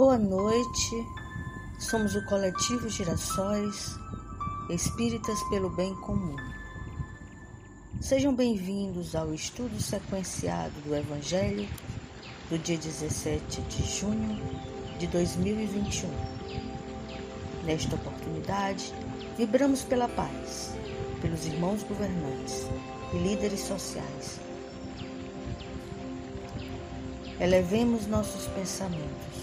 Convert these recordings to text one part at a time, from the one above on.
Boa noite, somos o coletivo Girassóis, espíritas pelo bem comum. Sejam bem-vindos ao estudo sequenciado do Evangelho do dia 17 de junho de 2021. Nesta oportunidade, vibramos pela paz, pelos irmãos governantes e líderes sociais. Elevemos nossos pensamentos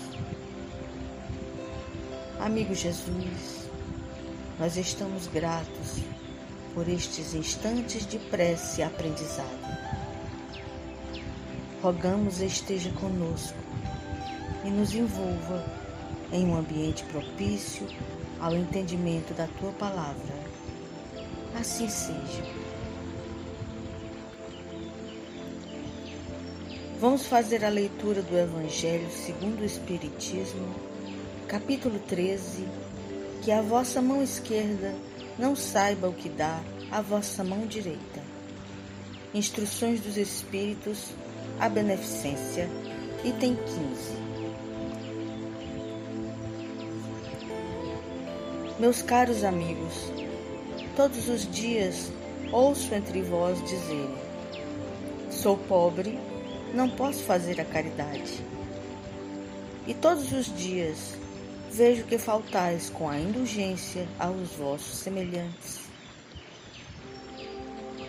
Amigo Jesus, nós estamos gratos por estes instantes de prece e aprendizado. Rogamos esteja conosco e nos envolva em um ambiente propício ao entendimento da tua palavra. Assim seja. Vamos fazer a leitura do Evangelho segundo o Espiritismo capítulo 13, que a vossa mão esquerda não saiba o que dá a vossa mão direita. Instruções dos Espíritos, a Beneficência, item 15. Meus caros amigos, todos os dias ouço entre vós dizer: Sou pobre, não posso fazer a caridade. E todos os dias vejo que faltais com a indulgência aos vossos semelhantes.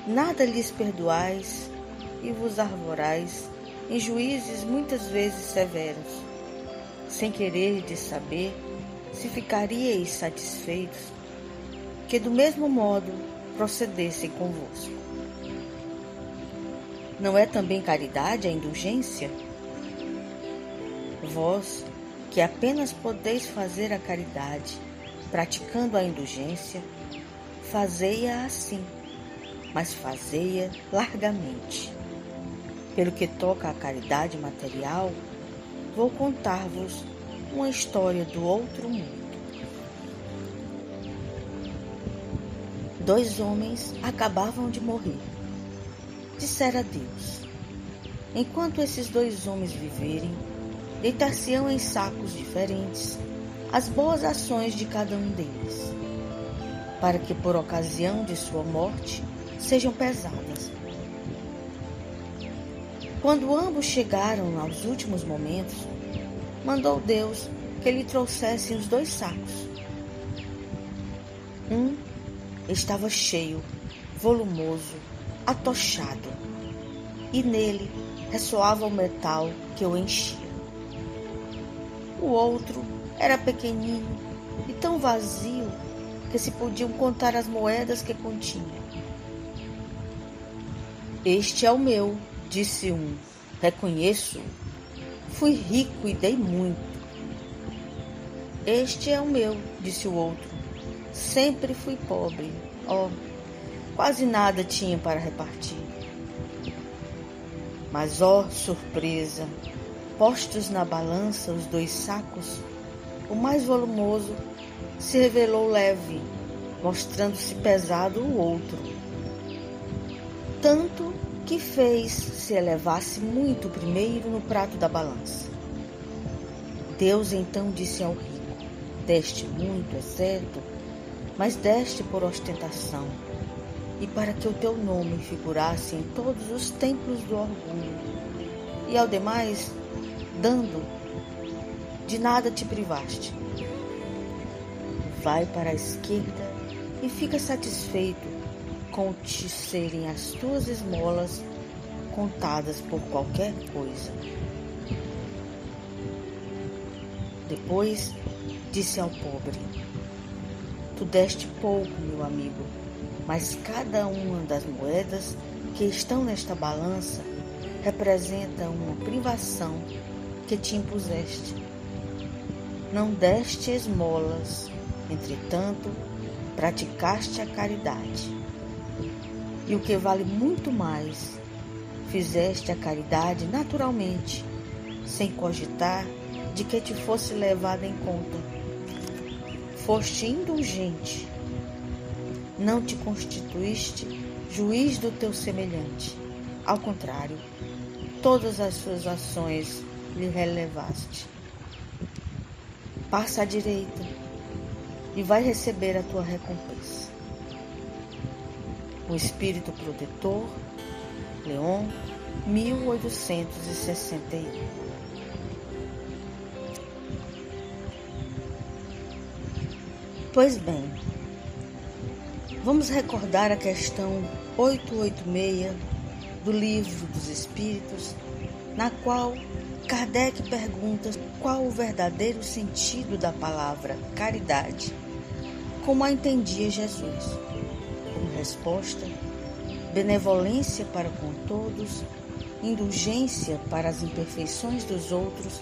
Nada lhes perdoais e vos arvorais em juízes muitas vezes severos, sem querer de saber se ficaríeis satisfeitos, que do mesmo modo procedessem convosco. Não é também caridade a indulgência? Vós, que apenas podeis fazer a caridade, praticando a indulgência, fazei-a assim, mas fazei-a largamente. Pelo que toca à caridade material, vou contar-vos uma história do outro mundo. Dois homens acabavam de morrer. Dissera Deus: Enquanto esses dois homens viverem, deitar-se-ão em sacos diferentes as boas ações de cada um deles, para que por ocasião de sua morte sejam pesadas. Quando ambos chegaram aos últimos momentos, mandou Deus que lhe trouxessem os dois sacos. Um estava cheio, volumoso, atochado, e nele ressoava o metal que o enchia. O outro era pequenino e tão vazio que se podiam contar as moedas que continha. Este é o meu, disse um. Reconheço. Fui rico e dei muito. Este é o meu, disse o outro. Sempre fui pobre. Oh, quase nada tinha para repartir. Mas, ó oh, surpresa! Postos na balança os dois sacos, o mais volumoso se revelou leve, mostrando-se pesado o outro. Tanto que fez se elevasse muito primeiro no prato da balança. Deus então disse ao rico: Deste muito, é certo, mas deste por ostentação, e para que o teu nome figurasse em todos os templos do orgulho. E ao demais, dando, de nada te privaste. Vai para a esquerda e fica satisfeito com te serem as tuas esmolas contadas por qualquer coisa. Depois disse ao pobre: Tu deste pouco, meu amigo, mas cada uma das moedas que estão nesta balança representa uma privação que te impuseste. Não deste esmolas, entretanto, praticaste a caridade. E o que vale muito mais, fizeste a caridade naturalmente, sem cogitar de que te fosse levada em conta. Foste indulgente, não te constituíste juiz do teu semelhante. Ao contrário, todas as suas ações lhe relevaste. passa à direita e vai receber a tua recompensa. O Espírito Protetor, Leon, 1861. Pois bem, vamos recordar a questão 886 do Livro dos Espíritos, na qual Kardec pergunta qual o verdadeiro sentido da palavra caridade, como a entendia Jesus. Como resposta, benevolência para com todos, indulgência para as imperfeições dos outros,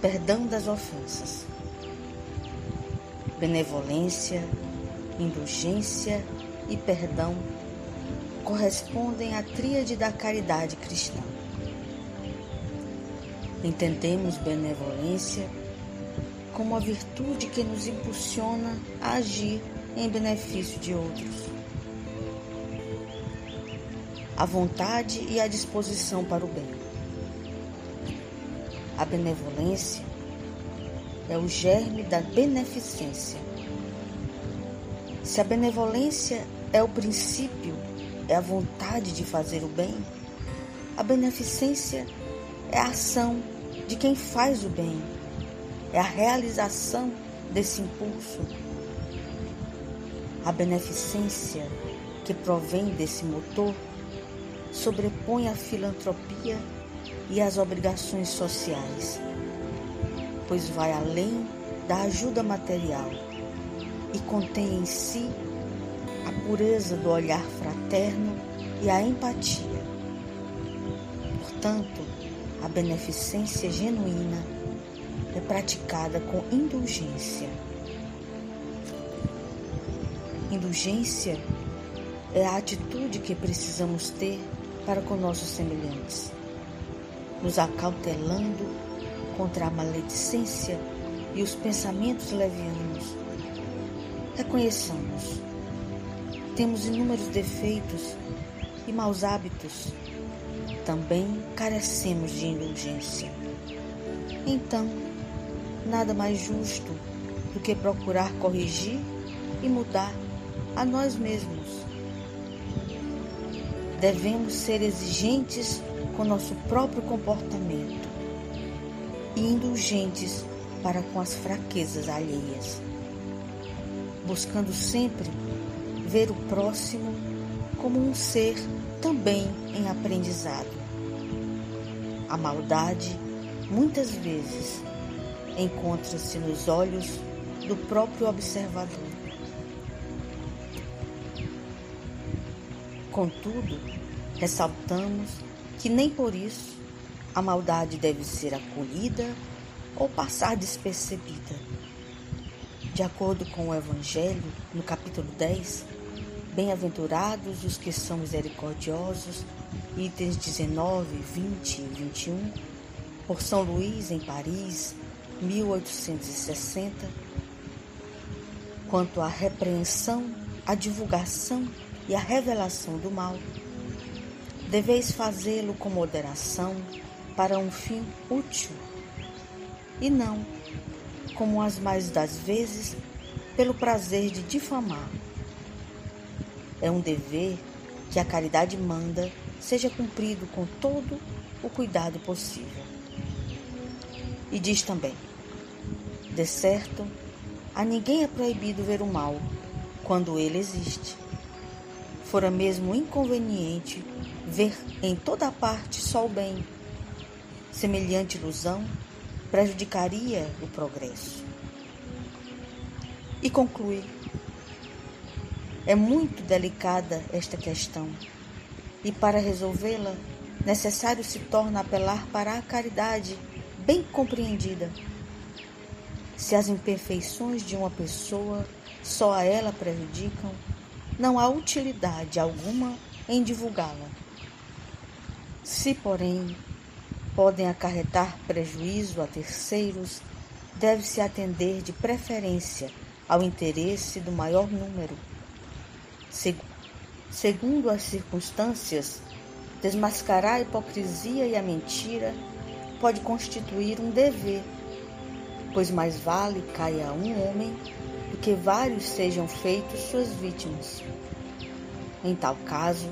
perdão das ofensas. Benevolência, indulgência e perdão correspondem à tríade da caridade cristã. Entendemos benevolência como a virtude que nos impulsiona a agir em benefício de outros. A vontade e a disposição para o bem. A benevolência é o germe da beneficência. Se a benevolência é o princípio, é a vontade de fazer o bem, a beneficência é a ação de quem faz o bem, é a realização desse impulso. A beneficência que provém desse motor sobrepõe a filantropia e as obrigações sociais, pois vai além da ajuda material e contém em si a pureza do olhar fraterno e a empatia. Portanto, a beneficência genuína é praticada com indulgência. Indulgência é a atitude que precisamos ter para com nossos semelhantes, nos acautelando contra a maledicência e os pensamentos levianos. Reconheçamos, temos inúmeros defeitos e maus hábitos também carecemos de indulgência. Então, nada mais justo do que procurar corrigir e mudar a nós mesmos. Devemos ser exigentes com nosso próprio comportamento e indulgentes para com as fraquezas alheias, buscando sempre ver o próximo como um ser também em aprendizado. A maldade, muitas vezes, encontra-se nos olhos do próprio observador. Contudo, ressaltamos que nem por isso a maldade deve ser acolhida ou passar despercebida. De acordo com o Evangelho, no capítulo 10, Bem-aventurados os que são misericordiosos, itens 19, 20 e 21, por São Luís, em Paris, 1860. Quanto à repreensão, à divulgação e à revelação do mal, deveis fazê-lo com moderação para um fim útil, e não, como as mais das vezes, pelo prazer de difamar é um dever que a caridade manda seja cumprido com todo o cuidado possível. E diz também: de certo, a ninguém é proibido ver o mal quando ele existe. Fora mesmo inconveniente ver em toda parte só o bem. Semelhante ilusão prejudicaria o progresso. E conclui é muito delicada esta questão e para resolvê-la, necessário se torna apelar para a caridade bem compreendida. Se as imperfeições de uma pessoa só a ela prejudicam, não há utilidade alguma em divulgá-la. Se, porém, podem acarretar prejuízo a terceiros, deve-se atender de preferência ao interesse do maior número segundo as circunstâncias, desmascarar a hipocrisia e a mentira pode constituir um dever, pois mais vale caia um homem do que vários sejam feitos suas vítimas. Em tal caso,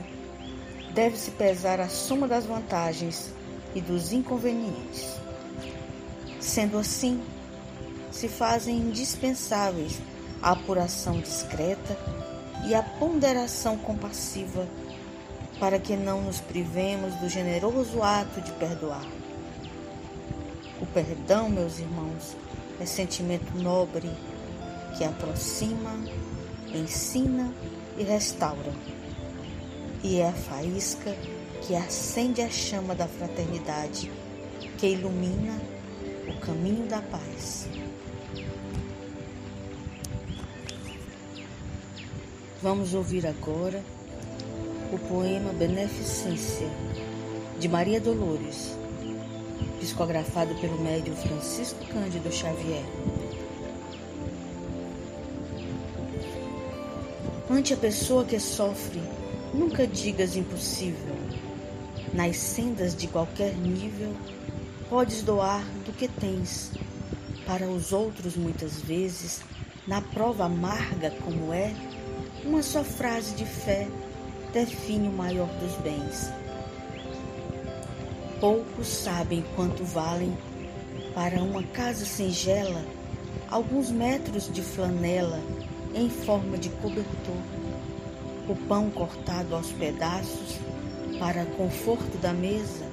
deve-se pesar a soma das vantagens e dos inconvenientes. Sendo assim, se fazem indispensáveis a apuração discreta e a ponderação compassiva para que não nos privemos do generoso ato de perdoar. O perdão, meus irmãos, é sentimento nobre que aproxima, ensina e restaura. E é a faísca que acende a chama da fraternidade, que ilumina o caminho da paz. Vamos ouvir agora o poema Beneficência, de Maria Dolores, psicografado pelo médium Francisco Cândido Xavier. Ante a pessoa que sofre, nunca digas impossível. Nas sendas de qualquer nível, podes doar do que tens. Para os outros, muitas vezes, na prova amarga como é, uma só frase de fé define o maior dos bens. Poucos sabem quanto valem para uma casa singela alguns metros de flanela em forma de cobertor, o pão cortado aos pedaços para conforto da mesa,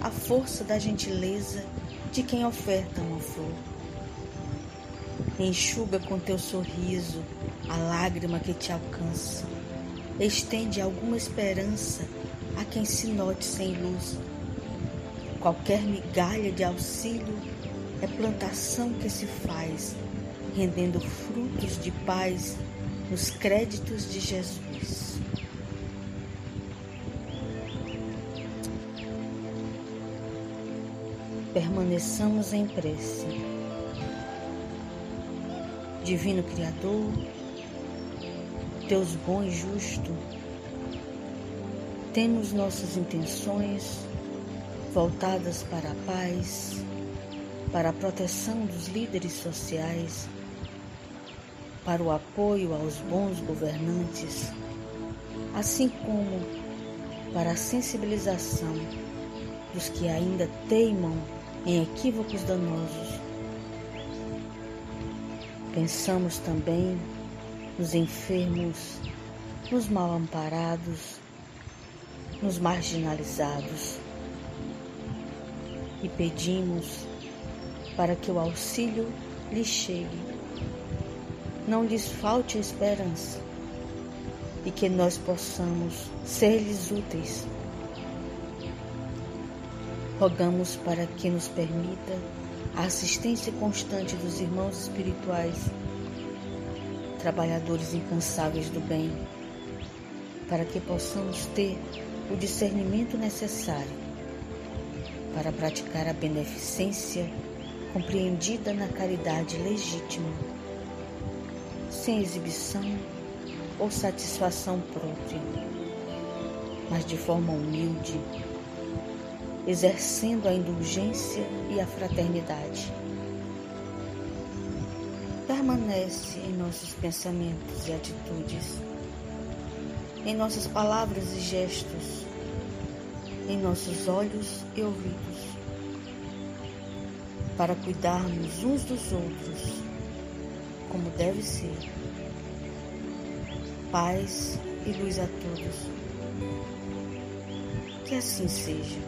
a força da gentileza de quem oferta uma flor. Enxuga com teu sorriso a lágrima que te alcança. Estende alguma esperança a quem se note sem luz Qualquer migalha de auxílio é plantação que se faz, rendendo frutos de paz nos créditos de Jesus. Permaneçamos em prece. Divino Criador, Deus bom e justo, temos nossas intenções voltadas para a paz, para a proteção dos líderes sociais, para o apoio aos bons governantes, assim como para a sensibilização dos que ainda teimam em equívocos danosos. Pensamos também nos enfermos, nos mal amparados, nos marginalizados e pedimos para que o auxílio lhes chegue. Não lhes falte a esperança e que nós possamos ser-lhes úteis. Rogamos para que nos permita a assistência constante dos irmãos espirituais, trabalhadores incansáveis do bem, para que possamos ter o discernimento necessário para praticar a beneficência compreendida na caridade legítima, sem exibição ou satisfação própria, mas de forma humilde, exercendo a indulgência e a fraternidade. Permanece em nossos pensamentos e atitudes, em nossas palavras e gestos, em nossos olhos e ouvidos, para cuidarmos uns dos outros, como deve ser. Paz e luz a todos. Que assim seja.